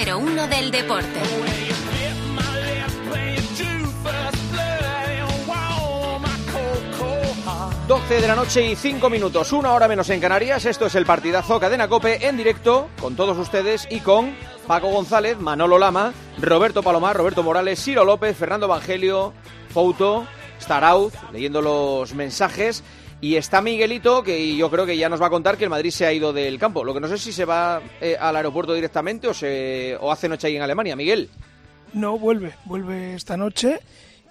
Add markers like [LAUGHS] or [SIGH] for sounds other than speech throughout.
Número uno del deporte. 12 de la noche y 5 minutos, una hora menos en Canarias. Esto es el partidazo Cadena Cope en directo con todos ustedes y con Paco González, Manolo Lama, Roberto Palomar, Roberto Morales, Ciro López, Fernando Evangelio, Fouto, Starauz, leyendo los mensajes. Y está Miguelito, que yo creo que ya nos va a contar que el Madrid se ha ido del campo. Lo que no sé si se va eh, al aeropuerto directamente o, se, o hace noche ahí en Alemania. Miguel. No, vuelve, vuelve esta noche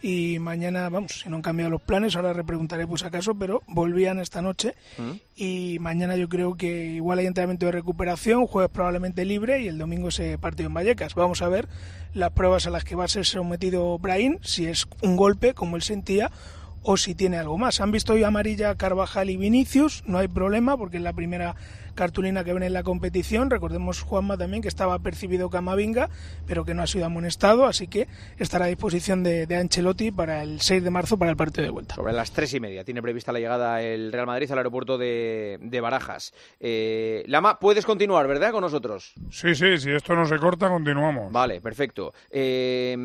y mañana, vamos, si no han cambiado los planes, ahora repreguntaré pues acaso, pero volvían esta noche Mm. y mañana yo creo que igual hay entrenamiento de recuperación, jueves probablemente libre y el domingo ese partido en Vallecas. Vamos a ver las pruebas a las que va a ser sometido Brahim, si es un golpe como él sentía o si tiene algo más. Han visto hoy amarilla Carvajal y Vinicius, no hay problema porque es la primera cartulina que ven en la competición. Recordemos Juanma también que estaba percibido Camavinga, pero que no ha sido amonestado, así que estará a disposición de, de Ancelotti para el 6 de marzo para el partido de vuelta. Sobre las tres y media tiene prevista la llegada el Real Madrid al aeropuerto de, de Barajas. Eh, Lama, puedes continuar, ¿verdad? Con nosotros. Sí, sí, si esto no se corta, continuamos. Vale, perfecto. Eh,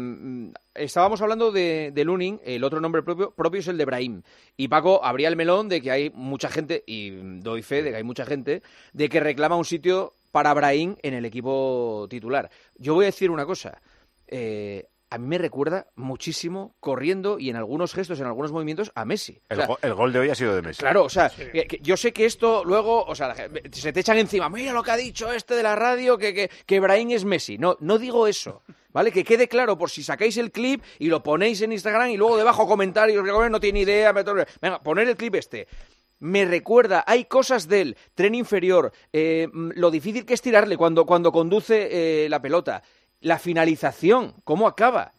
estábamos hablando de, de Lunin, el otro nombre propio, propio es el de Brahim. Y Paco abría el melón de que hay mucha gente, y doy fe de que hay mucha gente, de que reclama un sitio para Brahim en el equipo titular. Yo voy a decir una cosa. Eh, a mí me recuerda muchísimo corriendo y en algunos gestos, en algunos movimientos, a Messi. O El, sea, go- el gol de hoy ha sido de Messi. Claro, o sea, que- que yo sé que esto luego, o sea, se te echan encima, mira lo que ha dicho este de la radio, que, que, que Brahim es Messi. No, no digo eso, ¿vale? Que quede claro por si sacáis el clip y lo ponéis en Instagram y luego debajo comentarios, no tiene idea, me to- venga, poner el clip este. Me recuerda, hay cosas del tren inferior, eh, mm, lo difícil que es tirarle cuando, cuando conduce eh, la pelota, la finalización, cómo acaba.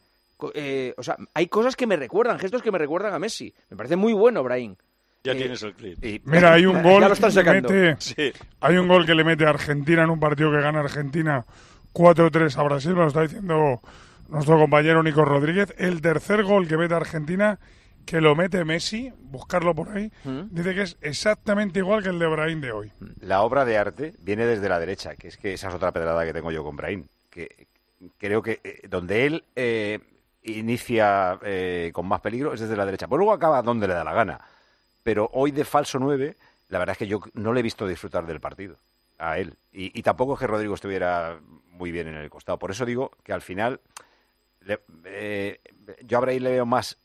Eh, o sea, hay cosas que me recuerdan, gestos que me recuerdan a Messi. Me parece muy bueno, Brahim. Ya Eh, tienes el clip. Y- Mira, [LAUGHS] hay un Ya gol lo están que le sacando. mete, Sí. hay un gol que le mete a Argentina en un partido que gana Argentina 4-3 a Brasil, me lo está diciendo nuestro compañero Nico Rodríguez. El tercer gol que mete a Argentina, que lo mete Messi, buscarlo por ahí, ¿Mm? dice que es exactamente igual que el de Brahim de hoy. La obra de arte viene desde la derecha, que es que esa es otra pedrada que tengo yo con Brahim. Que creo que eh, donde él eh, inicia eh, con más peligro es desde la derecha. Pues luego acaba donde le da la gana. Pero hoy de falso 9, la verdad es que yo no le he visto disfrutar del partido a él. Y, y tampoco es que Rodrigo estuviera muy bien en el costado. Por eso digo que al final le- eh, yo a Brahim le veo más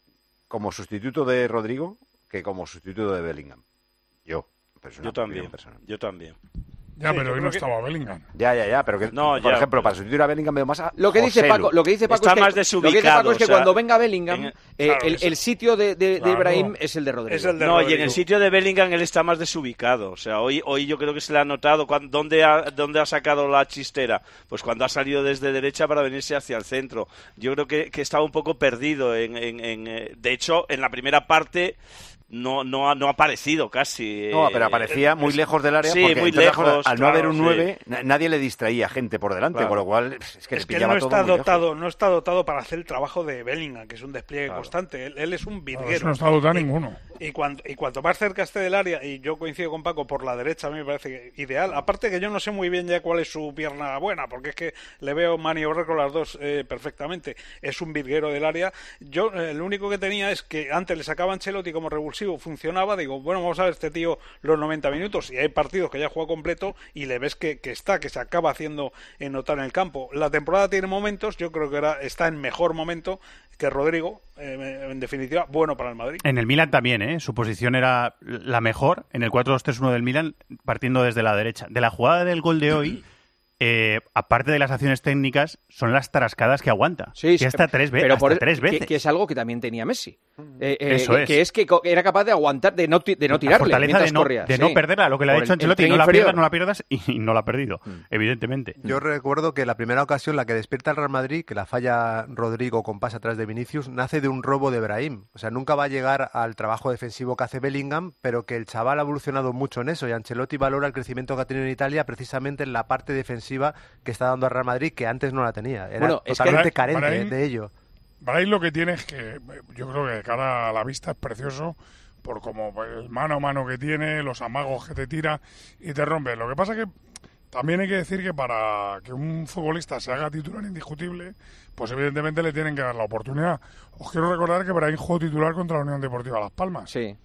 como sustituto de Rodrigo que como sustituto de Bellingham. Yo. pero Yo también. personal. Yo también. Ya, Sí, pero yo hoy no que- estaba Bellingham. Ya, ya, ya, pero que, No, por ya, ejemplo, pero- para sustituir a Bellingham veo más a Lo que dice. Paco, lo que dice Paco Está es que, más lo que dice desubicado, Paco es que o sea, cuando venga Bellingham, en- eh, Claro, el, sitio de, de, de Claro. Ibrahim es el de Rodrigo. Es el de No, y en el sitio de Bellingham él está más desubicado. O sea, hoy, hoy yo creo que se le ha notado. cuan- ¿dónde, ha, ¿Dónde ha sacado la chistera? Pues cuando ha salido desde derecha para venirse hacia el centro. Yo creo que, que estaba un poco perdido. En, en- en, eh, de hecho, en la primera parte no, no, ha, no ha aparecido casi. No, eh, pero aparecía muy es- lejos del área Sí, porque muy lejos. al no haber un sí. 9 na- nadie le distraía gente por delante, Claro. con lo cual es que es que no todo está muy lejos. dotado, no está dotado para hacer el trabajo de Bellingham, que es un despliegue Claro. constante. Él, él es un virguero. eso no está dotado ninguno. Y cuanto, y cuanto más cerca esté del área, y yo coincido con Paco por la derecha, a mí me parece que ideal. Aparte que yo no sé muy bien ya cuál es su pierna buena, porque es que le veo maniobrar con las dos eh, perfectamente. Es un virguero del área. Yo eh, lo único que tenía es que antes le sacaba Ancelotti como revulsivo, funcionaba. Digo, bueno, vamos a ver este tío los 90 minutos. Y hay partidos que ya juega completo y le ves que, que está, que se acaba haciendo en notar en el campo. La temporada tiene momentos, yo creo que era, está en mejor momento que Rodrigo, eh, en definitiva, bueno para el Madrid. En el Milan también, ¿eh? Su posición era la mejor en el 4-2-3-1 del Milan, partiendo desde la derecha. De la jugada del gol de hoy, [CLEARS THROAT] eh, aparte de las acciones técnicas, son las tarascadas que aguanta. Sí, que hasta tres, ve- pero hasta por- tres que- veces. Que, es algo que también tenía Messi. Eh, eh, Eso es. Que es que era capaz de aguantar, de no, ti- de no la tirarle fortaleza mientras de no, corría. de sí. no perderla, lo que le ha Por dicho el- el Ancelotti, no la inferior. pierdas, no la pierdas y [LAUGHS] no la ha perdido, evidentemente. Yo recuerdo que la primera ocasión, la que despierta el Real Madrid, que la falla Rodrigo con pase atrás de Vinicius, nace de un robo de Brahim. O sea, nunca va a llegar al trabajo defensivo que hace Bellingham, pero que el chaval ha evolucionado mucho en eso y Ancelotti valora el crecimiento que ha tenido en Italia precisamente en la parte defensiva que está dando al Real Madrid, que antes no la tenía. Era Bueno, es que totalmente Bra- carente Brahim- de ello. Brahim lo que tiene es que eh, yo creo que de cara a la vista es precioso por como el mano a mano que tiene, los amagos que te tira y te rompe. Lo que pasa que también hay que decir que para que un futbolista se haga titular indiscutible, pues evidentemente le tienen que dar la oportunidad. Os quiero recordar que Brahim jugó titular contra la Unión Deportiva Las Palmas Sí.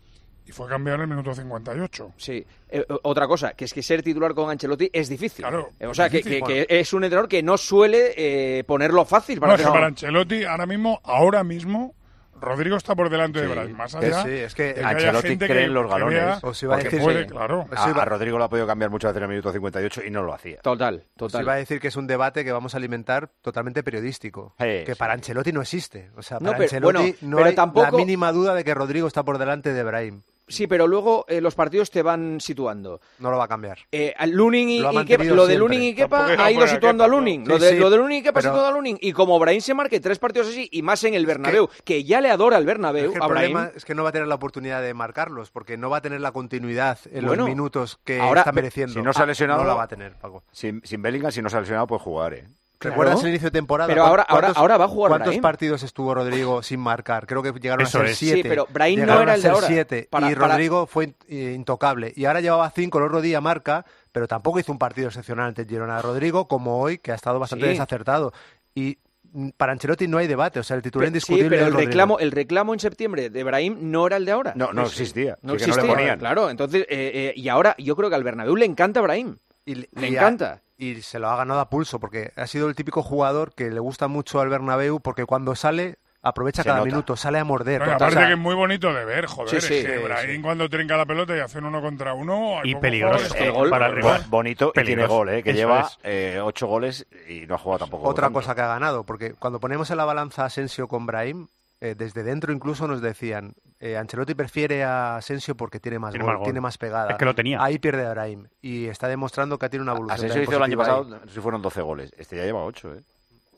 Y fue cambiado en el minuto 58. Sí. Eh, otra cosa, que es que ser titular con Ancelotti es difícil. Claro, Eh, o sea, que, difícil, que- bueno. que es un entrenador que no suele eh, ponerlo fácil para es que para Ancelotti ahora mismo, ahora mismo, Rodrigo está por delante de. Brahim. Más allá sí, es que haya Ancelotti gente cree que- en los que galones. Os iba a decir, puede, sí. claro. A, Rodrigo lo ha podido cambiar muchas veces en el minuto 58 y no lo hacía. Total, Os total. iba a decir que es un debate que vamos a alimentar totalmente periodístico. Sí, que sí. para Ancelotti no existe. O sea, No, para pero- Ancelotti bueno, no pero hay tampoco- la mínima duda de que Rodrigo está por delante de Brahim. Sí, pero luego eh, los partidos te van situando. No lo va a cambiar. Eh, al Lunin y, Lo ha y Kepa- lo de. Lunin y Kepa ha ido situando Kepa, a. Lunin. Lo de, sí, lo de Lunin y Kepa ha pero- situado a Lunin. Y como Brahim se marque tres partidos así, y más en el Bernabéu, que ya le adora el Bernabéu Es que el a Brahim. problema es que no va a tener la oportunidad de marcarlos, porque no va a tener la continuidad en Bueno, los minutos que ahora- está mereciendo. si no se ha lesionado- No la va a tener, Paco. Sin, sin Bellingham, si no se ha lesionado, puede jugar, ¿eh? ¿Recuerdas el inicio de temporada? Pero ¿Cuán- ahora- ahora- cuántos- ahora va a jugar ¿Cuántos Brahim? partidos estuvo Rodrigo sin marcar? Creo que llegaron Eso a ser es. siete. Sí, pero Brahim no era a el de ser ahora. siete. Para- y para- Rodrigo fue in- intocable. Y ahora llevaba cinco, el otro día marca, pero tampoco hizo un partido excepcional ante Girona. Rodrigo, como hoy, que ha estado bastante Sí. desacertado. Y mm, para Ancelotti no hay debate. O sea, el titular Sí, indiscutible pero es el Rodrigo. reclamo, el reclamo en septiembre de Brahim no era el de ahora. No, no existía. No Sí, que no le existía, ponían. claro. Entonces, eh, eh, y ahora yo creo que al Bernabéu le encanta Brahim. Y, Le y encanta. Y se lo ha ganado a pulso, porque ha sido el típico jugador que le gusta mucho al Bernabéu, porque cuando sale aprovecha Se cada nota. minuto, sale a morder. No, y O aparte sea, que es muy bonito de ver, joder. Sí, sí, es que sí, Brahim cuando trinca la pelota y hacen uno contra uno... hay Y peligroso. El gol para el rival. Bo- Bonito y tiene Peligroso. gol, ¿eh? Que Eso lleva eh, ocho goles y no ha jugado tampoco. otra tanto. cosa que ha ganado, porque cuando ponemos en la balanza a Asensio con Brahim, eh, desde dentro incluso nos decían, eh, Ancelotti prefiere a Asensio porque tiene más Tiene gol, más gol. tiene más pegada. Es que lo tenía. Ahí pierde a Brahim y está demostrando que tiene una evolución. Asensio hizo el año pasado, no sé si fueron 12 goles. Este ya lleva 8, ¿eh?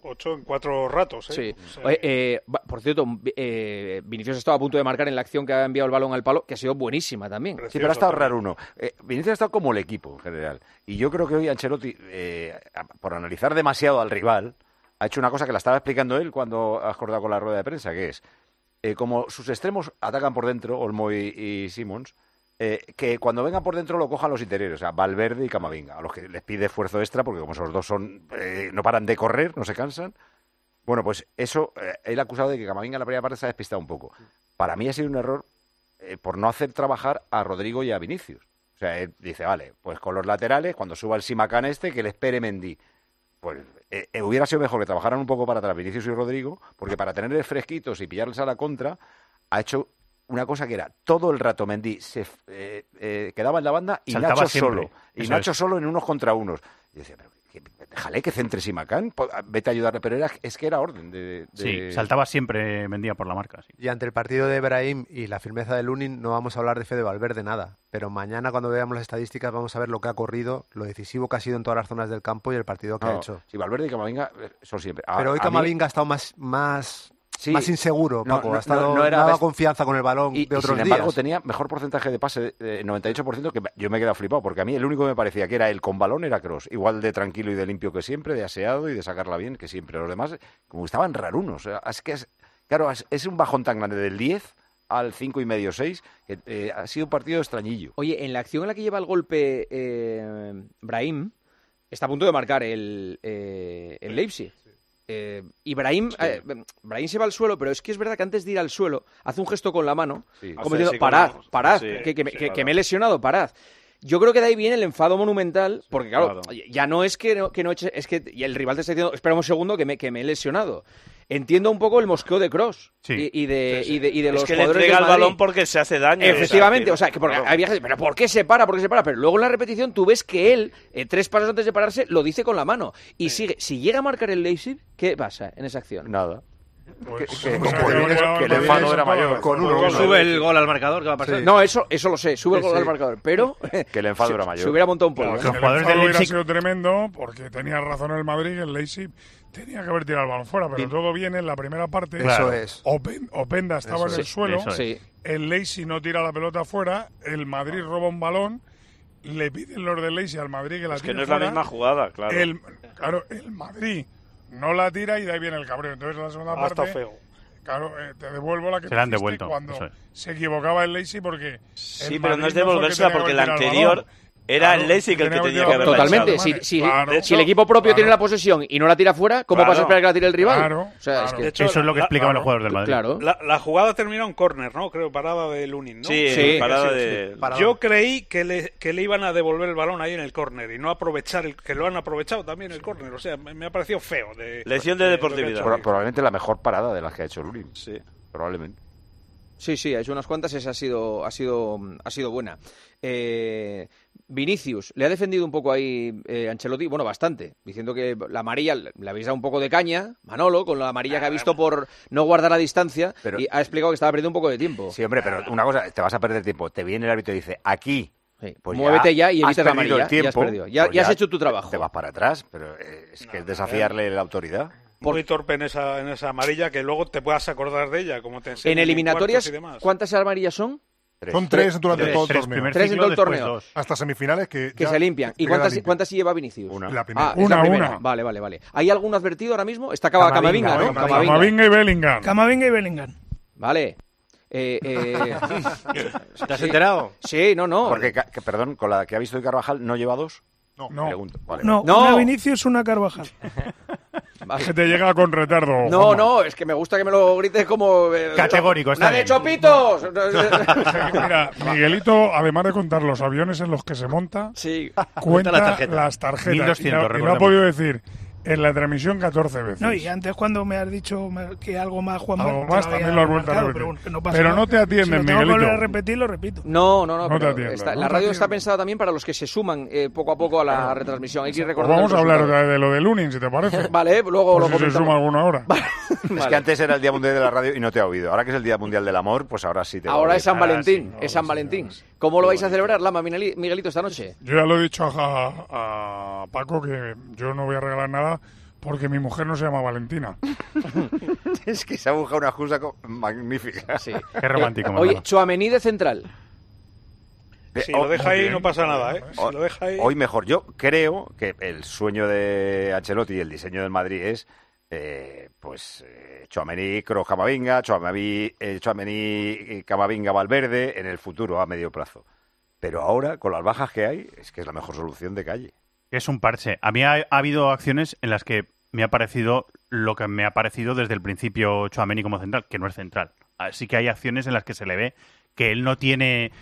Ocho en cuatro ratos, ¿eh? Sí. Oye, eh, por cierto, eh, Vinicius estaba a punto de marcar en la acción que ha enviado el balón al palo, que ha sido buenísima también. Sí, pero ha estado raro uno. Eh, Vinicius ha estado como el equipo en general. Y yo creo que hoy Ancelotti, eh, por analizar demasiado al rival, ha hecho una cosa que la estaba explicando él cuando ha acordado con la rueda de prensa, que es, eh, como sus extremos atacan por dentro, Olmo y, y Simons, eh, que cuando vengan por dentro lo cojan los interiores, o sea, Valverde y Camavinga, a los que les pide esfuerzo extra, porque como esos dos son eh, no paran de correr, no se cansan. Bueno, pues eso, eh, él ha acusado de que Camavinga en la primera parte se ha despistado un poco. Para mí ha sido un error por no hacer trabajar a Rodrigo y a Vinicius. O sea, él dice, vale, pues con los laterales, cuando suba el Simacán este, que le espere Mendy. Pues eh, eh, hubiera sido mejor que trabajaran un poco para atrás Vinicius y Rodrigo, porque para tenerles fresquitos y pillarles a la contra, ha hecho una cosa que era todo el rato Mendy se eh, eh, quedaba en la banda y Saltaba Nacho siempre. solo. Y Eso Nacho es. solo en unos contra unos. Y decía, pero déjale que centre Simacán, po- vete a ayudarle. Pero era, es que era orden de... de- Sí, saltaba siempre, vendía por la marca. sí. Y ante el partido de Brahim y la firmeza de Lunin no vamos a hablar de Fede Valverde nada. Pero mañana cuando veamos las estadísticas vamos a ver lo que ha corrido, lo decisivo que ha sido en todas las zonas del campo y el partido que ha hecho. sí, Valverde y Camavinga eh, son siempre. A- Pero hoy mí- Camavinga ha estado más, más, Sí. más inseguro, No, Paco. no, ha estado, no- no era daba best- confianza con el balón Y, de y otros sin embargo días. tenía mejor porcentaje de pase, eh, 98%, que yo me he quedado flipado, porque a mí el único que me parecía que era el con balón era Cross. Igual de tranquilo y de limpio que siempre, de aseado y de sacarla bien que siempre. Los demás, como estaban rarunos. O sea, es que, es, claro, es, es un bajón tan grande del 10 al 5 y medio 6, que eh, ha sido un partido extrañillo. Oye, en la acción en la que lleva el golpe eh, Brahim, está a punto de marcar el, eh, el Leipzig. Eh, y Brahim, eh, Brahim se va al suelo, pero es que es verdad que antes de ir al suelo hace un gesto con la mano, Sí. como Hace diciendo, con parad, parad, sí, que, que me, sí, que- me he lesionado, parad. Yo creo que de ahí viene el enfado monumental, porque claro, claro. ya no es que no, que no eche- es que y el rival te está diciendo, espera un segundo que me, que me he lesionado. Entiendo un poco el mosqueo de Cross Sí. y, y de, y de, y de Es los que le entrega el balón porque se hace daño. Efectivamente, o sea, que porque había gente, pero ¿por qué se para? ¿Por qué se para? Pero luego en la repetición tú ves que él, eh, tres pasos antes de pararse, lo dice con la mano. Y sigue. Si llega a marcar el Leipzig, ¿qué pasa en esa acción? Nada. [LAUGHS] Que- que- que- que el enfado era mayor. Con uno. Sube el gol al marcador, ¿qué va a pasar? Sí. No, eso, eso lo sé, sube el Sí, gol al marcador. Pero [LAUGHS] Que el enfado [LAUGHS] era mayor. se hubiera montado un pollo. Claro, ¿eh? El jugadores enfado del hubiera sido tremendo porque tenía razón el Madrid el Leipzig tenía que haber tirado el balón fuera, pero todo viene en la primera parte. Claro. Eso es. Open- Openda estaba Eso en el suelo, es. El Leipzig no tira la pelota fuera, el Madrid roba un balón, le piden los del Leipzig al Madrid que la Es que no es la misma jugada, claro. El, claro, el Madrid no la tira y de ahí viene el cabreo. Entonces en la segunda Ah, está parte, feo. claro, eh, te devuelvo la que Se la han devuelto, cuando es. se equivocaba el Leipzig porque Sí, el pero no es tenía porque que el tirar anterior. Era Claro, el Leipzig el que tenía que haberla Totalmente. Si, si- claro, si el equipo propio claro. tiene la posesión y no la tira fuera, ¿cómo Claro. vas a esperar que la tire el rival? Claro, o sea, es claro. que- De hecho, Eso es lo que explicaban claro, los jugadores del Madrid. claro. La, la jugada terminó en córner, ¿no? Creo, parada de Lunin, ¿no? Sí, Sí, parada sí, de... Parada. Yo creí que le, que le iban a devolver el balón ahí en el córner y no aprovechar, el, que lo han aprovechado también el córner. O sea, me, me ha parecido feo. De, Lección de deportividad. Pro- probablemente la mejor parada de las que ha hecho Lurin. Sí. Probablemente. Sí, sí, ha hecho unas cuantas, esa ha sido, ha sido, ha sido buena. Eh, Vinicius, le ha defendido un poco ahí eh, Ancelotti, bueno, bastante, diciendo que la amarilla le habéis dado un poco de caña, Manolo, con la amarilla que ha visto por no guardar la distancia, Pero- y ha explicado que estaba perdiendo un poco de tiempo. Sí, hombre, pero una cosa, te vas a perder tiempo. Te viene el árbitro y dice, aquí. Sí, Pues Muévete ya, y has evitas la amarilla. el tiempo, ya has perdido. Ya, pues ya has hecho tu trabajo. Te vas para atrás, pero eh, es que es desafiarle la autoridad. Muy torpe en esa, en esa amarilla que luego te puedas acordar de ella, como te En eliminatorias, cuartos y demás. ¿cuántas amarillas son? Tres. Son tres durante Tres, todo el tres torneo. Tres en todo el torneo. dos. Hasta semifinales que, Que ya se limpian. ¿Y cuántas, limpio. cuántas sí lleva Vinicius? Una. La primera. Ah, Una, la primera. una. Vale, vale, vale. ¿Hay algún advertido ahora mismo? Está Cava- Camavinga, Camavinga, ¿no? Camavinga. Camavinga y Bellingham. Camavinga y Bellingham. Vale. Eh, eh, [LAUGHS] ¿Te has sí. enterado? Sí, no, no. Porque, que, perdón, con la que ha visto de Carvajal, ¿no lleva dos? No. No, Pregunto. Vale. No, No. una Vinicius, una Carvajal. [LAUGHS] Vale. que [LAUGHS] te llega con retardo. No, Juanma. no, es que me gusta que me lo grites como... eh, Categórico, está ¡Nada de chopitos! [LAUGHS] Mira, [LAUGHS] Miguelito, además de contar los aviones en los que se monta, sí. cuenta la tarjeta. las tarjetas. 1200, y, lo, y lo ha podido decir en la transmisión 14 veces. No, y antes cuando me has dicho que algo más Juan Algo más también lo has vuelto a repetir. Pero, no, pasa Pero no te atienden, si lo tengo Miguelito. volver a repetir, lo repito. No, no, no. No pero te atiendo, está- la radio está pensada también para los que se suman eh, poco a poco a la retransmisión. Hay que recordando vamos a hablar de, de lo de Lunin, si te parece. [LAUGHS] Vale, luego Por lo si se suma alguna hora. [LAUGHS] Es que antes era el Día Mundial de la Radio y no te ha oído. Ahora que es el Día Mundial del Amor, pues ahora sí te Ahora es San Valentín, es San Valentín. ¿Cómo lo vais a celebrar, Lama Miguelito, esta noche? Yo ya lo he dicho a, a Paco que yo no voy a regalar nada porque mi mujer no se llama Valentina. [LAUGHS] Es que se ha buscado una excusa co- magnífica. Sí. Qué romántico, Oye, Manolo. Chuamení de central. Si Oh, lo deja muy ahí no pasa nada, ¿eh? Si Hoy- lo deja ahí... Hoy mejor. Yo creo que el sueño de Ancelotti y el diseño del Madrid es, eh, pues, eh, Chouameni, Kroos, Camavinga, Chouameni, eh, Camavinga, Valverde en el futuro a medio plazo. Pero ahora, con las bajas que hay, es que es la mejor solución de calle. Es un parche. A mí ha, ha habido acciones en las que me ha parecido lo que me ha parecido desde el principio Chouameni como central, que no es central. Así que hay acciones en las que se le ve que él no tiene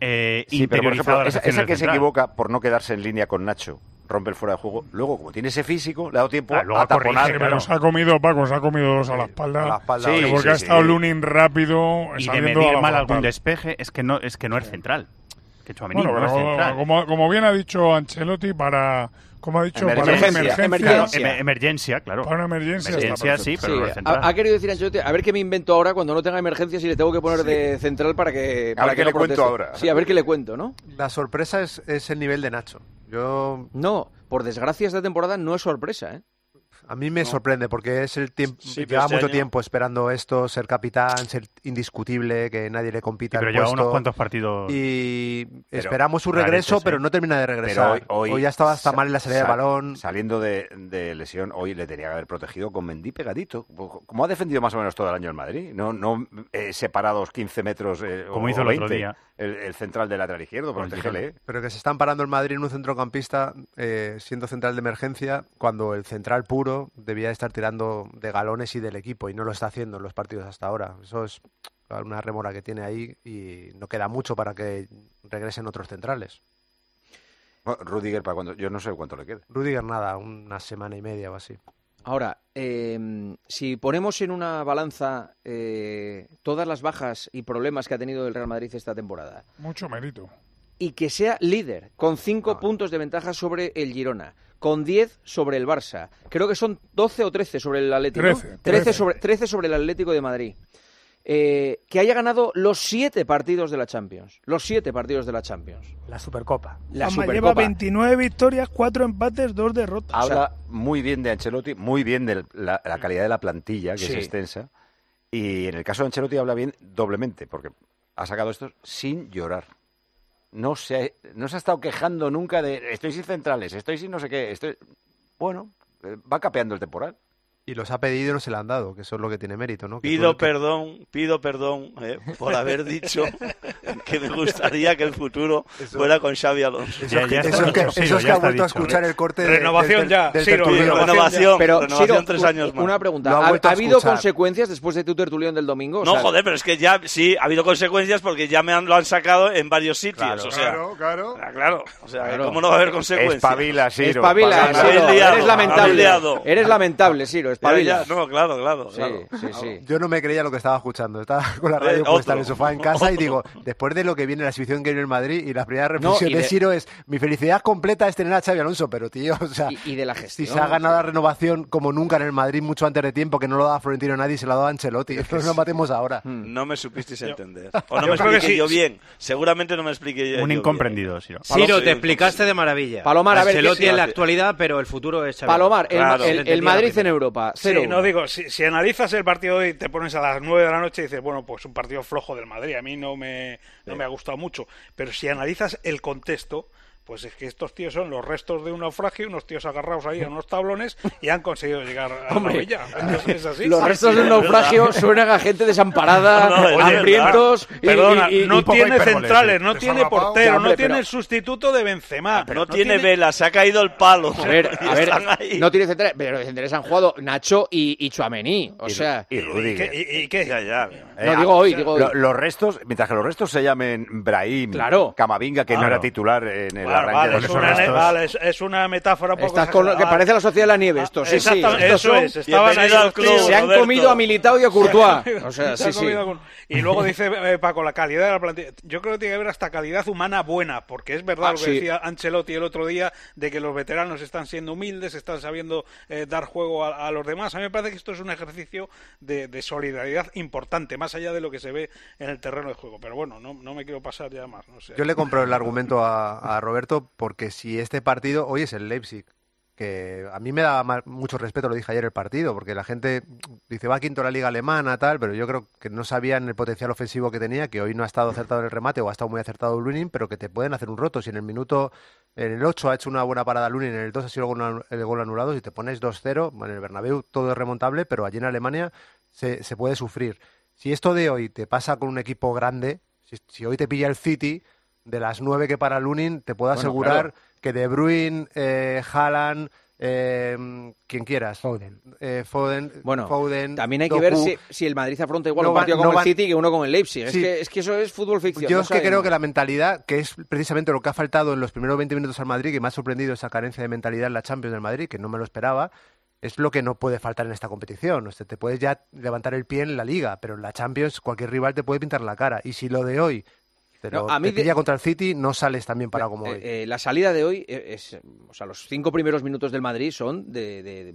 eh, Sí, pero por ejemplo, esa, que se equivoca por no quedarse en línea con Nacho, rompe el fuera de juego. Luego, como tiene ese físico, le ha dado tiempo Ah, a taponar. corrige, Sí, pero claro. se ha comido, Paco, se ha comido dos a la espalda. A la espalda. Sí, que porque sí, ha sí. estado Lunin rápido Y de a medir la mal algún despeje es que no es que no es central. Que Bueno, no es pero central. como, como bien ha dicho Ancelotti, para, como ha dicho, para una Emergencia, emergencia, emergencia. Em- emergencia, claro. para una emergencia, Emergencia sí, pero Sí, no es central. ha, ha querido decir Ancelotti, a ver qué me invento ahora cuando no tenga emergencias y le tengo que poner de central para que... A para ver que qué no le cuento ahora. Sí, a ver qué le cuento, ¿no? La sorpresa es, es el nivel de Nacho. Yo No, por desgracia esta temporada no es sorpresa, ¿eh? A mí me sorprende porque es el tiempo. Sí, lleva este mucho año- tiempo esperando esto, ser capitán, ser indiscutible, que nadie le Sí, compita. pero el lleva puesto. unos cuantos partidos. Y Pero- esperamos su regreso, ¿eh? pero no termina de regresar. Pero hoy, hoy, ya estaba hasta mal en la salida de balón. Saliendo de, de lesión, hoy le tenía que haber protegido con Mendy pegadito. Como ha defendido más o menos todo el año el Madrid. No, no eh, separados 15 metros. eh, Como o hizo el otro 20, día. El, el central del lateral izquierdo, Con el protégele. Pero que se están parando el Madrid en un centrocampista eh, siendo central de emergencia cuando el central puro debía estar tirando de galones y del equipo y no lo está haciendo en los partidos hasta ahora. Eso es una remora que tiene ahí y no queda mucho para que regresen otros centrales. Bueno, Rudiger, para cuando, yo no sé cuánto le queda. Rudiger nada, una semana y media o así. Ahora, eh, si ponemos en una balanza eh, todas las bajas y problemas que ha tenido el Real Madrid esta temporada Mucho mérito. y que sea líder con cinco puntos de ventaja sobre el Girona, con 10 sobre el Barça, creo que son 12 o 13 sobre el Atlético, ¿no? 13, 13 13. sobre, 13 sobre el Atlético de Madrid. Eh, que haya ganado los siete partidos de la Champions. Los siete partidos de la Champions. La Supercopa. La Supercopa. lleva 29 victorias, 4 empates, 2 derrotas. Habla muy bien de Ancelotti, muy bien de la, la calidad de la plantilla, que Sí. es extensa. Y en el caso de Ancelotti habla bien doblemente, porque ha sacado esto sin llorar. No se, no se ha estado quejando nunca de estoy sin centrales, estoy sin no sé qué. Estoy... Bueno, eh, va capeando el temporal. Y los ha pedido y no se le han dado, que eso es lo que tiene mérito, ¿no? Que Pido tú- perdón, pido perdón eh, por haber dicho [LAUGHS] que me gustaría que el futuro Eso- fuera con Xavi Alonso. Eso es que, eso es que- eso es que ha vuelto a escuchar el corte de- Renovación del- ya, del Ciro, renovación. Pero, renovación Ciro, tres años más. una pregunta. Ha ¿Ha, vuelto a ha habido consecuencias después de tu tertulión del domingo? O No, sea, joder, pero es que ya sí, ha habido consecuencias porque ya me han, lo han sacado en varios sitios. Claro, o sea, Claro, claro. Claro. O sea, Claro. ¿cómo no va a haber consecuencias? Espabila, Ciro. Espabila, Ciro, eres lamentable. Eres lamentable, Ciro, espabila. ya, no, claro, claro. Sí, claro. sí, sí. Yo no me creía lo que estaba escuchando. Estaba con la Eh, radio puesta otro. en el sofá en casa y digo, después de lo que viene la exhibición que viene el Madrid y la primera No, reflexión de de- Ciro es, mi felicidad completa es tener a Xavi Alonso, pero tío, o sea, Y, y de la si gestión. se ha ganado la renovación como nunca en el Madrid mucho antes de tiempo, que no lo daba Florentino a nadie, se lo ha dado a Ancelotti. No nos matemos ahora. Hmm. No me supisteis entender. O no Yo me expliqué sí, yo bien. Seguramente no me expliqué yo Un incomprendido, Siro. Ciro, Sí, te explicaste de maravilla. Palomar, a ver, Ancelotti ¿qué- en la actualidad, pero el futuro es Xavi. Palomar, el, Claro. el- Lo el entendí Madrid en. Europa. Sí, 0 no digo, si, si analizas el partido hoy, te pones a las 9 de la noche y dices, bueno, pues un partido flojo del Madrid, a mí no me, no me ha gustado mucho. Pero si analizas el contexto, pues es que estos tíos son los restos de un naufragio, unos tíos agarrados ahí a unos tablones y han conseguido llegar a la Hombre, orilla. Entonces, es así. Los restos sí, de un naufragio suenan a gente desamparada, No, hambrientos y, Perdona, y- y- no tiene centrales, no tiene portero, hombre, no tiene pero- el sustituto de Benzema. No, tiene vela, se ha caído el palo. A ver, a ver, no tiene centrales, pero los centrales han jugado Nacho y, y Chuamení. O Y- sea, y ¿Y Rudiger. qué? y- y qué? Ya, ya. Eh, no digo hoy, digo hoy. Lo- los restos, mientras que los restos se llamen Brahim, Claro. Camavinga, que no Claro. era titular en el Vale, arranque vale, de es, una, restos. vale, es, es una metáfora un poco Estás con lo que parece la sociedad de la nieve, esto, sí, sí. Exactamente, estos eso son- es. Estaban ahí Bienvenido al los club, tíos- se han Roberto. comido a Militao y a Courtois. [LAUGHS] O sea, Se sí, ha sí. comido algún- Y luego dice eh, Paco, la calidad de la plantilla. Yo creo que tiene que haber hasta calidad humana buena, porque es verdad Ah, lo que sí. decía Ancelotti el otro día, de que los veteranos están siendo humildes, están sabiendo eh, dar juego a, a los demás. A mí me parece que esto es un ejercicio de, de solidaridad importante, más allá de lo que se ve en el terreno de juego. Pero bueno, no, no me quiero pasar ya más. No sé. Yo le compro el argumento a, a Roberto porque si este partido, hoy es el Leipzig, que a mí me da mucho respeto, lo dije ayer el partido, porque la gente dice va quinto la liga alemana, tal, pero yo creo que no sabían el potencial ofensivo que tenía, que hoy no ha estado acertado en el remate o ha estado muy acertado Lunin, pero que te pueden hacer un roto. Si en el minuto, en el 8 ha hecho una buena parada Lunin, en el 2 ha sido el gol, anulado, si te pones 2-0, en el Bernabéu todo es remontable, pero allí en Alemania se, se puede sufrir. Si esto de hoy te pasa con un equipo grande, si hoy te pilla el City, de las nueve que para Lunin, te puedo Bueno, asegurar claro. que De Bruyne, eh, Haaland, eh, quien quieras, Foden. eh, Foden, Bueno, Foden, también hay que ver si, si el Madrid afronta igual No un van- partido no con el van- City que uno con el Leipzig. Es, que, es que eso es fútbol ficción. Yo no es que creo que la mentalidad, que es precisamente lo que ha faltado en los primeros 20 minutos al Madrid, que me ha sorprendido esa carencia de mentalidad en la Champions del Madrid, que no me lo esperaba, es lo que no puede faltar en esta competición. O sea, te puedes ya levantar el pie en la Liga, pero en la Champions cualquier rival te puede pintar la cara. Y si lo de hoy te, No, lo- a mí te de- pilla contra el City, no sales tan bien parado como hoy. Eh, eh, la salida de hoy eh, es, o sea, los cinco primeros minutos del Madrid son de, de- de-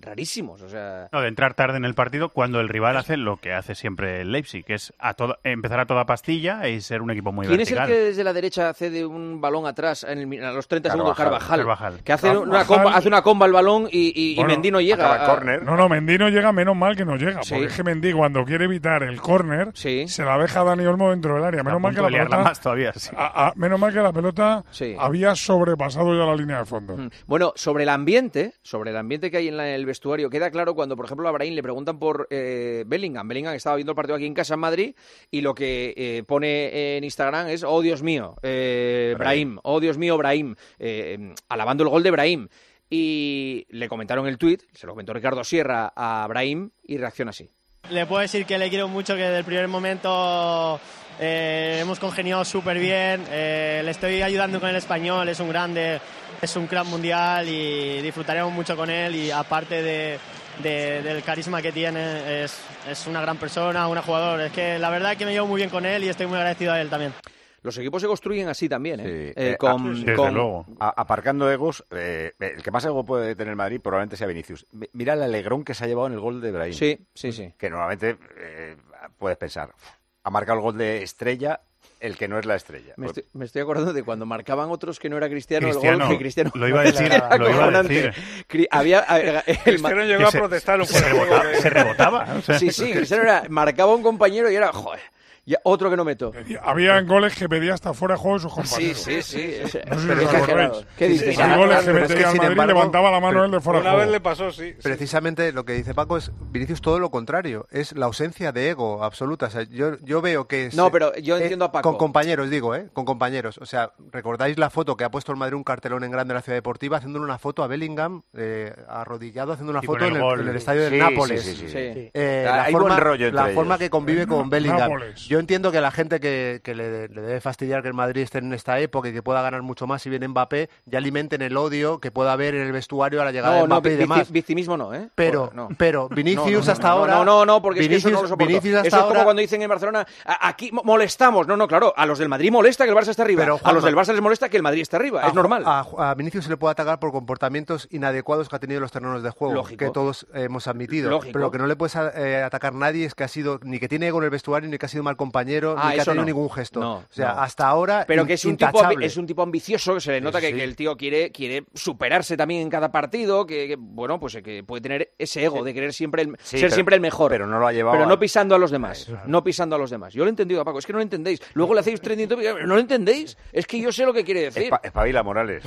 rarísimos, o sea, No, de entrar tarde en el partido cuando el rival hace lo que hace siempre el Leipzig, que es a toda- empezar a toda pastilla y ser un equipo muy ¿quién es el que desde la derecha cede un balón atrás en el a los 30 segundos? Carvajal. Carvajal, Carvajal. que hace una comba, hace una comba al balón y, y, y Bueno, Mendy no llega. a- córner. No, no, Mendy no llega, menos mal que no llega. Sí. Porque es que Mendy, cuando quiere evitar el córner, Sí. se la deja a Dani Olmo dentro del área. Menos mal que la de pelota, más todavía. sí. a- a- menos mal que la pelota Sí. había sobrepasado ya la línea de fondo. Mm. Bueno, sobre el ambiente, sobre el ambiente que hay en la- el vestuario, queda claro cuando, por ejemplo, a Brahim le preguntan por eh, Bellingham. Bellingham estaba viendo el partido aquí en casa en Madrid y lo que eh, pone en Instagram es, oh Dios mío, eh, Brahim, oh Dios mío, Brahim, eh, alabando el gol de Brahim. Y le comentaron el tuit, se lo comentó Ricardo Sierra a Brahim y reacciona así. Le puedo decir que le quiero mucho, que desde el primer momento eh, hemos congeniado súper bien, eh, le estoy ayudando con el español, es un grande, es un crack mundial y disfrutaremos mucho con él y aparte de, de- del carisma que tiene, es, es una gran persona, un jugador. Es que la verdad es que me llevo muy bien con él y estoy muy agradecido a él también. Los equipos se construyen así también, ¿eh? Sí, Eh, eh, con, ah, desde con- A- aparcando egos, eh, el que más ego puede tener el Madrid probablemente sea Vinicius. Mi- Mira el alegrón que se ha llevado en el gol de Brahim. Sí, sí, sí. Que normalmente eh, puedes pensar, ha marcado el gol de estrella el que no es la estrella. Me estoy, me estoy acordando de cuando marcaban otros que no era Cristiano, el Cristiano, gol que Cristiano. lo iba a decir, lo iba a decir. Cri- Había, el Cristiano llegó a protestar un poco. Se rebotaba. o sea. Sí, sí, Cristiano era, marcaba un compañero y era, joder, ya otro que no meto. Había en goles que pedía hasta fuera de juego de sus compañeros. Sí, sí, sí. No sé si os acordáis. ¿Qué dices? Hay goles que Pero es metía que, al Madrid embargo, levantaba la mano pero- él de fuera de Una juego. vez le pasó, sí. sí. Precisamente lo que dice Paco es Vinicius todo lo contrario, es la ausencia de ego absoluta. O sea, yo, yo veo que... No, se- pero yo entiendo a Paco. Con compañeros, digo, ¿eh? Con compañeros. O sea, ¿recordáis la foto que ha puesto el Madrid un cartelón en grande en la ciudad deportiva haciéndole una foto a Bellingham eh, arrodillado haciendo una Y foto el en el, gol. en el estadio del Sí, Nápoles? sí, sí, sí, sí. Eh, la hay forma, buen rollo entre la forma ellos. que convive con Bellingham. Nápoles. Yo entiendo que la gente que, que le, le debe fastidiar que el Madrid esté en esta época y que pueda ganar mucho más si viene Mbappé, ya alimenten el odio que pueda haber en el vestuario a la llegada No, de no, Mbappé y vici- demás. victimismo no, ¿eh? Pero, no. pero No, Vinicius no, no, hasta no, ahora. No, no, no, porque es que eso no lo soporto. Vinicius hasta eso es ahora. como cuando dicen en Barcelona, "A- aquí mo- molestamos. No, no, claro, a los del Madrid molesta que el Barça esté arriba. Pero, a los del Barça les molesta que el Madrid esté arriba. a, es normal. A, a Vinicius se le puede atacar por comportamientos inadecuados que ha tenido en los terrenos de juego, Lógico. que todos hemos admitido. Lógico. Pero lo que no le puedes eh, atacar nadie es que ha sido ni que tiene ego en el vestuario, ni que ha sido mal compañero, Ah, ni que ha eso tenido no. ningún gesto. No, o sea, no. hasta ahora. Pero que es un, tipo, es un tipo ambicioso, que se le nota Sí, que, sí. que el tío quiere, quiere superarse también en cada partido, que, que, bueno, pues eh, que puede tener ese ego de querer siempre el, Sí, ser pero- siempre el mejor. pero no lo ha llevado Pero a- no pisando a los demás. No pisando a los demás. Yo lo he entendido, Paco. Es que no lo entendéis. Luego le hacéis trending topic. ¿No lo entendéis? Es que yo sé lo que quiere decir. Espa- espabila, Morales.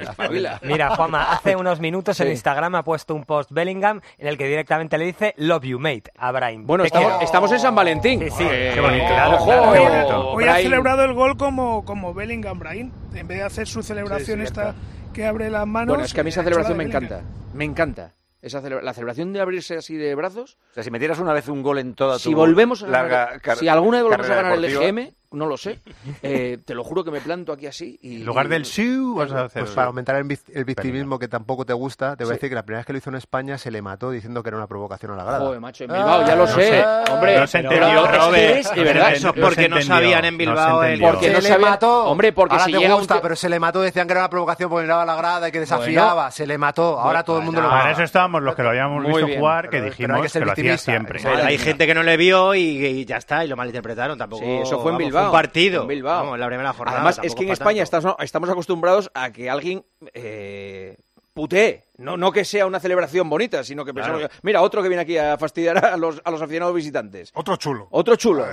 Espabila. Mira, Juanma, hace unos minutos en. Instagram ha puesto un post Bellingham en el que directamente le dice Love you, mate, a Brahim. Bueno, estamos, estamos en San Valentín. Sí, sí. Eh, Qué bonito. Claro, Ojo, claro, qué Hoy, ha celebrado el gol como, como Bellingham, Brahim. En vez de hacer su celebración Sí, esta que abre las manos. Bueno, es que a mí esa la celebración me Bellingham. encanta. Me encanta. Esa celebra- la celebración de abrirse así de brazos. O sea, si metieras una vez un gol en toda tu Si volvemos a larga ganar, si alguna vez volvemos a ganar el EGM, no lo sé. [LAUGHS] eh, te lo juro que me planto aquí así. Y, En lugar del siu, vas a hacer. Pues para aumentar el, vic- el victimismo que tampoco te gusta, te voy a decir que la primera vez que lo hizo en España se le mató diciendo que era una provocación a la grada. Joder, macho, en Bilbao, ya lo sé. Hombre, no se pero entendió, es que Robert. de verdad, Eso es no porque se no sabían en no Bilbao se el-. Porque se no le sabían- mató. Hombre, porque Ahora si te llega gusta, pero se le mató, decían que era una provocación porque miraba a la grada y que desafiaba. se le mató. Ahora todo el mundo lo Para eso estábamos los que lo habíamos Muy visto bien, jugar, que dijimos que lo hacía siempre. Hay gente que no le vio y, ya está, y lo malinterpretaron. Tampoco. Sí, eso fue en vamos, Bilbao. un partido. En Bilbao. Vamos, en la primera jornada. Además, es que en pa' España estamos, estamos acostumbrados a que alguien eh, putee. No, no que sea una celebración bonita, sino que pensamos, que- mira, otro que viene aquí a fastidiar a los, a los aficionados visitantes. Otro chulo. Otro chulo.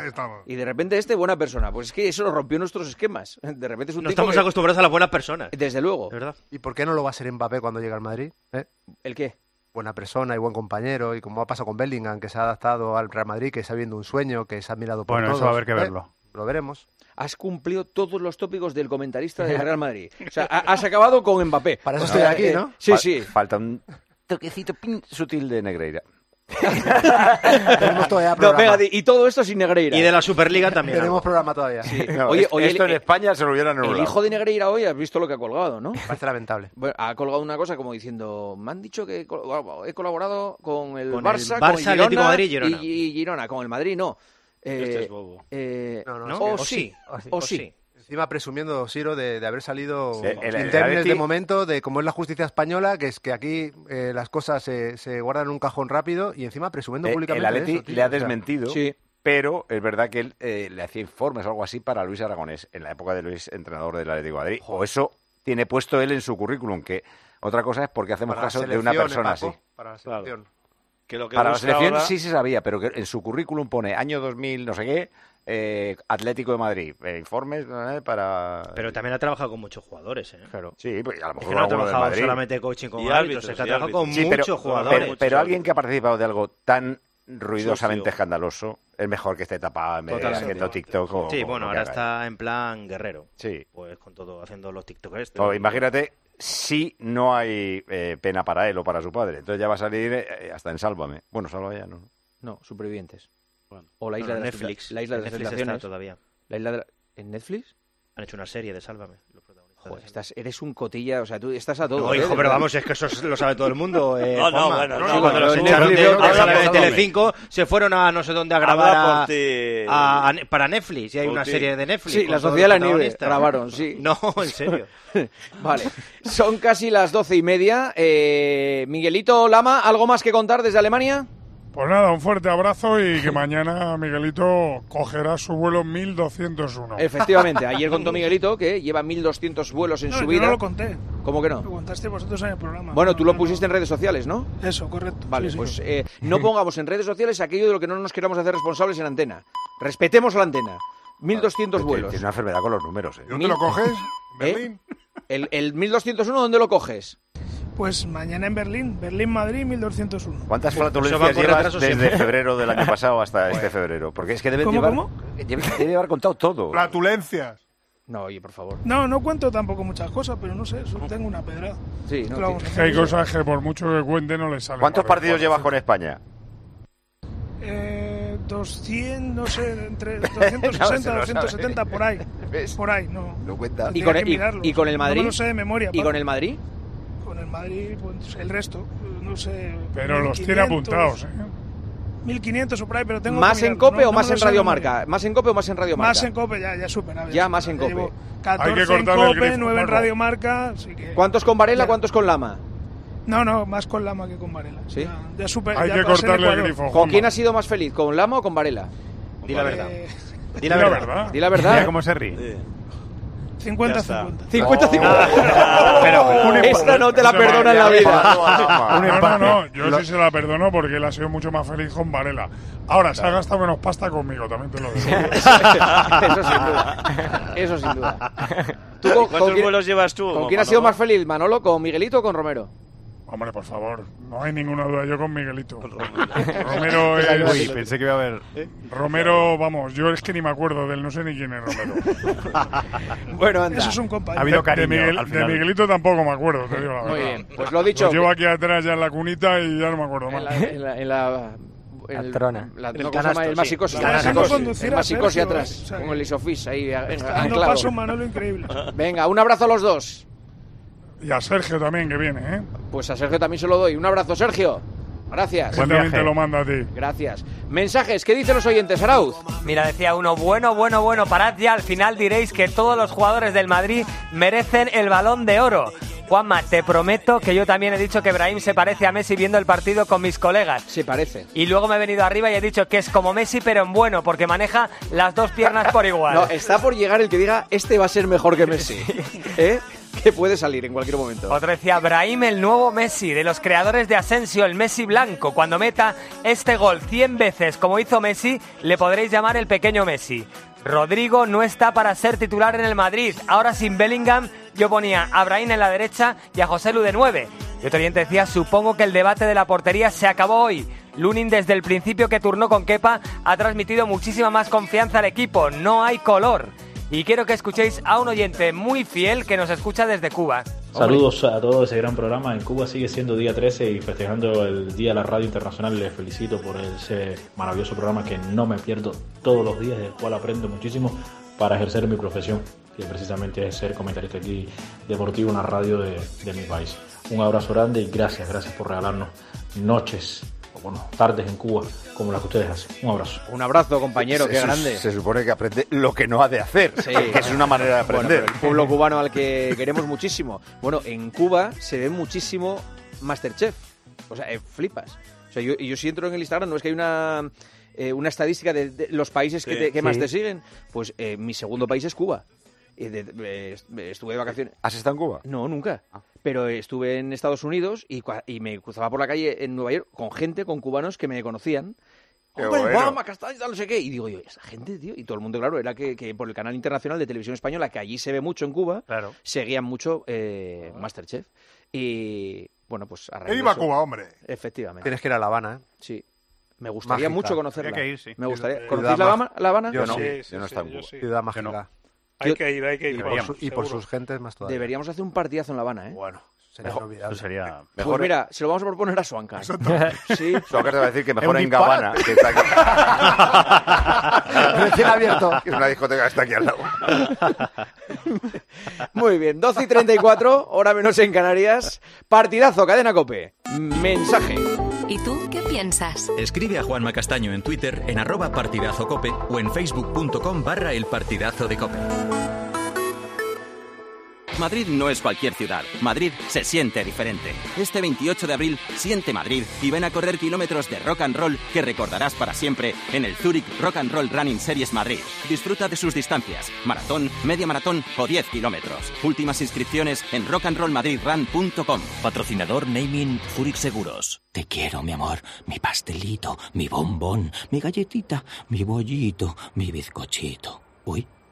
Y de repente este, buena persona. Pues es que eso rompió nuestros esquemas. De repente es un No tipo estamos que- acostumbrados a las buenas personas. Desde luego. De verdad. ¿Y por qué no lo va a ser Mbappé cuando llegue al Madrid? ¿Eh? ¿El qué? Buena persona y buen compañero, y como ha pasado con Bellingham, que se ha adaptado al Real Madrid, que está viendo un sueño, que se ha admirado por Bueno, todos. eso va a haber que ¿Eh? Lo veremos. Has cumplido todos los tópicos del comentarista del [LAUGHS] Real Madrid. O sea, ha- has acabado con Mbappé. Para eso estoy aquí, ¿no? Sí, Fal- sí. Falta un toquecito pin sutil de Negreira. Tenemos todavía [LAUGHS] No, programa. venga, di- y todo esto sin Negreira. Y de la Superliga también. Tenemos programa todavía. No, Oye, oye, esto el- en España se lo hubieran El anulado. hijo de Negreira hoy, has visto lo que ha colgado, ¿no? Parece lamentable. Bueno, ha colgado una cosa como diciendo, me han dicho que he col- he colaborado con el Con el Barça, Barça, con el Girona, Atlético Madrid y Girona. Y, y Girona, con el Madrid no. Eh, Este es bobo. eh, No, no, ¿No? o O sí, sí, o sí. Encima presumiendo, Siro, de, de haber salido Sí, el- el Atleti- de momento, de cómo es la justicia española, que es que aquí eh, las cosas se, se guardan en un cajón rápido y encima presumiendo Eh, públicamente el Atleti eso, tío. le ha O sea, desmentido, Sí. pero es verdad que él eh, le hacía informes o algo así para Luis Aragonés en la época de Luis, entrenador del Atlético de Madrid. O eso tiene puesto él en su currículum, que otra cosa es porque hacemos para caso de una selección, persona ¿eh, así. Para la Claro. Selección. Que lo que Para la selección ahora- sí se sabía, pero que en su currículum pone año 2000, no sé qué, eh, Atlético de Madrid, eh, informes eh, para... Pero también ha trabajado con muchos jugadores, ¿eh? Claro. Sí, pues a lo Es mejor que no ha trabajado solamente coaching con Y árbitros, árbitros, es que ha trabajado con. Sí, pero, muchos jugadores. pero, pero alguien que ha participado de algo tan ruidosamente Sucio. escandaloso es mejor que esté tapado en vez de haciendo TikTok o Sí, bueno, ahora está en plan guerrero. Sí. Pues con todo, haciendo los TikTokers. O imagínate si no hay eh, pena para él o para su padre. Entonces ya va a salir eh, hasta en Sálvame. Bueno, Sálvame ya no. No, supervivientes. Bueno. O la isla No, de Netflix. La isla de las Netflix todavía. La isla de la- ¿En Netflix? Han hecho una serie de Sálvame. Joder, estás, eres un cotilla, o sea, tú estás a todo. No, ¿eh? hijo, De pero vamos, es que eso es- lo sabe todo el mundo. [LAUGHS] Eh, No, no, bueno, no, Sí, no, cuando no, los echaron de, de Telecinco, se fueron a no sé dónde a grabar a, para Netflix. Y hay una serie de Netflix. Sí, la Sociedad de la Nieve grabaron, sí. [LAUGHS] No, en serio. [LAUGHS] Vale, son casi las doce y media. Eh, Miguelito Lama, ¿algo más que contar desde Alemania? Pues nada, un fuerte abrazo y que [LAUGHS] mañana Miguelito cogerá su vuelo 1201. Efectivamente, ayer [LAUGHS] contó Miguelito que lleva 1200 vuelos en No, su yo vida. no lo conté. ¿Cómo que Lo no? contaste vosotros en el programa. Bueno, No, tú lo no, pusiste en redes sociales, ¿no? Eso, correcto. Vale, Sí, sí. pues eh, no [LAUGHS] pongamos en redes sociales aquello de lo que no nos queramos hacer responsables en antena. Respetemos la antena. 1200 Tiene- vuelos. Tiene una enfermedad con los números. ¿eh? ¿Dónde lo coges? ¿Eh? ¿Berlín? El, el 1201, ¿dónde lo coges? Pues mañana en Berlín. Berlín-Madrid, 1201. ¿Cuántas flatulencias llevas desde siempre. febrero del año [LAUGHS] pasado hasta este febrero? Porque es que debe ¿Cómo, llevar, cómo? [LAUGHS] Debe, debe haber contado todo. Flatulencias. No, oye, por favor. No, no cuento tampoco muchas cosas, pero no sé, tengo una pedrada. Sí, no, Claro, que hay cosas que por mucho que cuente no le salen. ¿Cuántos partidos llevas con España? Eh, 200, no sé, entre [LAUGHS] No, 260, se lo 270, sabe. por ahí. ¿Ves? Por ahí, no. No cuentas. ¿Y con, que el, y- mirarlo. y con el No Madrid? me lo sé de memoria. ¿Y con el Madrid? El Madrid, pues el resto, no sé. Pero los tiene 1500, apuntados, ¿eh? 1500 o por ahí, pero tengo ¿Más que en COPE no- o no más en sé de Radio memoria. Marca? ¿Más en COPE o más en Radio Marca? Más en COPE, ya, ya superado. Ya, más en llevo COPE. 14 cortarle en el COPE, grifo, 9 en Paco. Radio Marca, así que... ¿Cuántos con Varela, Ya. cuántos con Lama? No, no, más con Lama que con Varela. ¿Sí? Ya, ya super, Hay ya que el cortarle el grifo. ¿Con quién has sido más feliz? ¿Con Lama o con Varela? Di la verdad. [LAUGHS] Di la Di la verdad. Di la Mira verdad. cómo se ríe. 50-50. 50 Pero, Un Esta no te la perdona en la vida. No, no, no, yo sí se la perdono porque él ha sido mucho más feliz con Varela. Ahora, se ha gastado menos pasta conmigo, también te lo digo. [LAUGHS] Eso sin duda. Eso sin duda. ¿Tú con, ¿Cuántos con quién, vuelos llevas tú? con quién has sido más feliz, Manolo? ¿Con Miguelito o con Romero? Hombre, por favor, no hay ninguna duda, yo con Miguelito. [LAUGHS] Romero es... Uy, pensé que iba a haber. Romero, vamos, yo es que ni me acuerdo de él, no sé ni quién es Romero. [LAUGHS] Bueno, anda. Eso es un Ha compañero. habido De, cariño Miguel- al de. Miguelito tampoco me acuerdo, te digo la verdad. Muy bien, pues lo dicho. Lo llevo aquí atrás ya en la cunita y ya no me acuerdo En más. la, en la, en la- La el- trona. la- El no, ¿cómo se canasto? El sí. masicosis. La El masicosis, Sergio, atrás, o sea, con el isofis ahí Está anclado. paso Manolo increíble. Venga, un abrazo a los dos. Y a Sergio también, que viene, ¿eh? Pues a Sergio también se lo doy. Un abrazo, Sergio. Gracias. También viaje. te lo manda a ti. Gracias. Mensajes, ¿qué dicen los oyentes, Arauz? Mira, decía uno, bueno, bueno, bueno, parad ya, al final diréis que todos los jugadores del Madrid merecen el balón de oro. Juanma, te prometo que yo también he dicho que Brahim se parece a Messi viendo el partido con mis colegas. Se parece. Y luego me he venido arriba y he dicho que es como Messi, pero en bueno, porque maneja las dos piernas por igual. [LAUGHS] No, está por llegar el que diga, este va a ser mejor que Messi. [LAUGHS] ¿Eh? Que puede salir en cualquier momento. Otro decía, Brahim el nuevo Messi, de los creadores de Asensio, el Messi blanco. Cuando meta este gol 100 veces como hizo Messi, le podréis llamar el pequeño Messi. Rodrigo no está para ser titular en el Madrid. Ahora sin Bellingham, yo ponía a Brahim en la derecha y a José Lu de 9. Y otro oyente decía, supongo que el debate de la portería se acabó hoy. Lunin desde el principio que turnó con Kepa ha transmitido muchísima más confianza al equipo. No hay color. Y quiero que escuchéis a un oyente muy fiel que nos escucha desde Cuba. Saludos a todo ese gran programa. En Cuba sigue siendo día 13 y festejando el Día de la Radio Internacional. Les felicito por ese maravilloso programa que no me pierdo todos los días, del cual aprendo muchísimo para ejercer mi profesión, que precisamente es ser comentarista aquí deportivo en la radio de, de mi país. Un abrazo grande y gracias, gracias por regalarnos noches, bueno, tardes en Cuba como las que ustedes hacen. Un abrazo. Un abrazo, compañero, qué Se- grande. Se supone que aprende lo que no ha de hacer. Sí. que es una manera de aprender. el pueblo cubano al que queremos muchísimo. Bueno, en Cuba se ve muchísimo Masterchef. O sea, eh, flipas. O sea, yo, y yo si entro en el Instagram, no es que hay una, eh, una estadística de, de los países que, te- que más te siguen. Pues eh, mi segundo país es Cuba. De- de- estuve de vacaciones. ¿Has estado en Cuba? No, nunca. Ah. Pero estuve en Estados Unidos y, cua- y me cruzaba por la calle en Nueva York con gente, con cubanos que me conocían. Qué ¡Hombre, bueno. Juanma, Castaño, tal, no sé qué! Y digo yo, esa gente, tío. Y todo el mundo, claro, era que, que por el canal internacional de televisión española, que allí se ve mucho en Cuba, Claro. seguían mucho eh, Masterchef. Y bueno, pues a raíz iba a Cuba, hombre. Efectivamente. Tienes que ir a La Habana, ¿eh? Sí. Me gustaría Mágica. mucho conocerla. Que ir, sí. Me gustaría. ¿Conocéis la Habana? La Habana? Yo no. sí. Yo no he estado en Cuba. sí. Ciudad Yo no. mágica. Hay que ir, hay que ir. Y por sus gentes más todavía. Deberíamos hacer un partidazo en La Habana, ¿eh? Bueno, Sería Mejor- olvidable. Eso sería... Pues Mejor mira, se lo vamos a proponer a Suanca. [LAUGHS] Sí. Suárez te va a decir que mejor un en Gabana, que está aquí. [LAUGHS] Recién abierto. [LAUGHS] Que es una discoteca que está aquí al lado. Muy bien, 12 y 34, hora menos en Canarias. Partidazo, cadena cope. Mensaje. ¿Y tú qué piensas? Escribe a Juanma Castaño en Twitter en arroba partidazo cope o en facebook.com barra el partidazo de cope. Madrid no es cualquier ciudad. Madrid se siente diferente. Este 28 de abril, siente Madrid y ven a correr kilómetros de rock and roll que recordarás para siempre en el Zurich Rock and Roll Running Series Madrid. Disfruta de sus distancias, maratón, media maratón o 10 kilómetros. Últimas inscripciones en rockandrollmadridrun.com. Patrocinador Naming Zurich Seguros. Te quiero, mi amor, mi pastelito, mi bombón, mi galletita, mi bollito, mi bizcochito. Uy,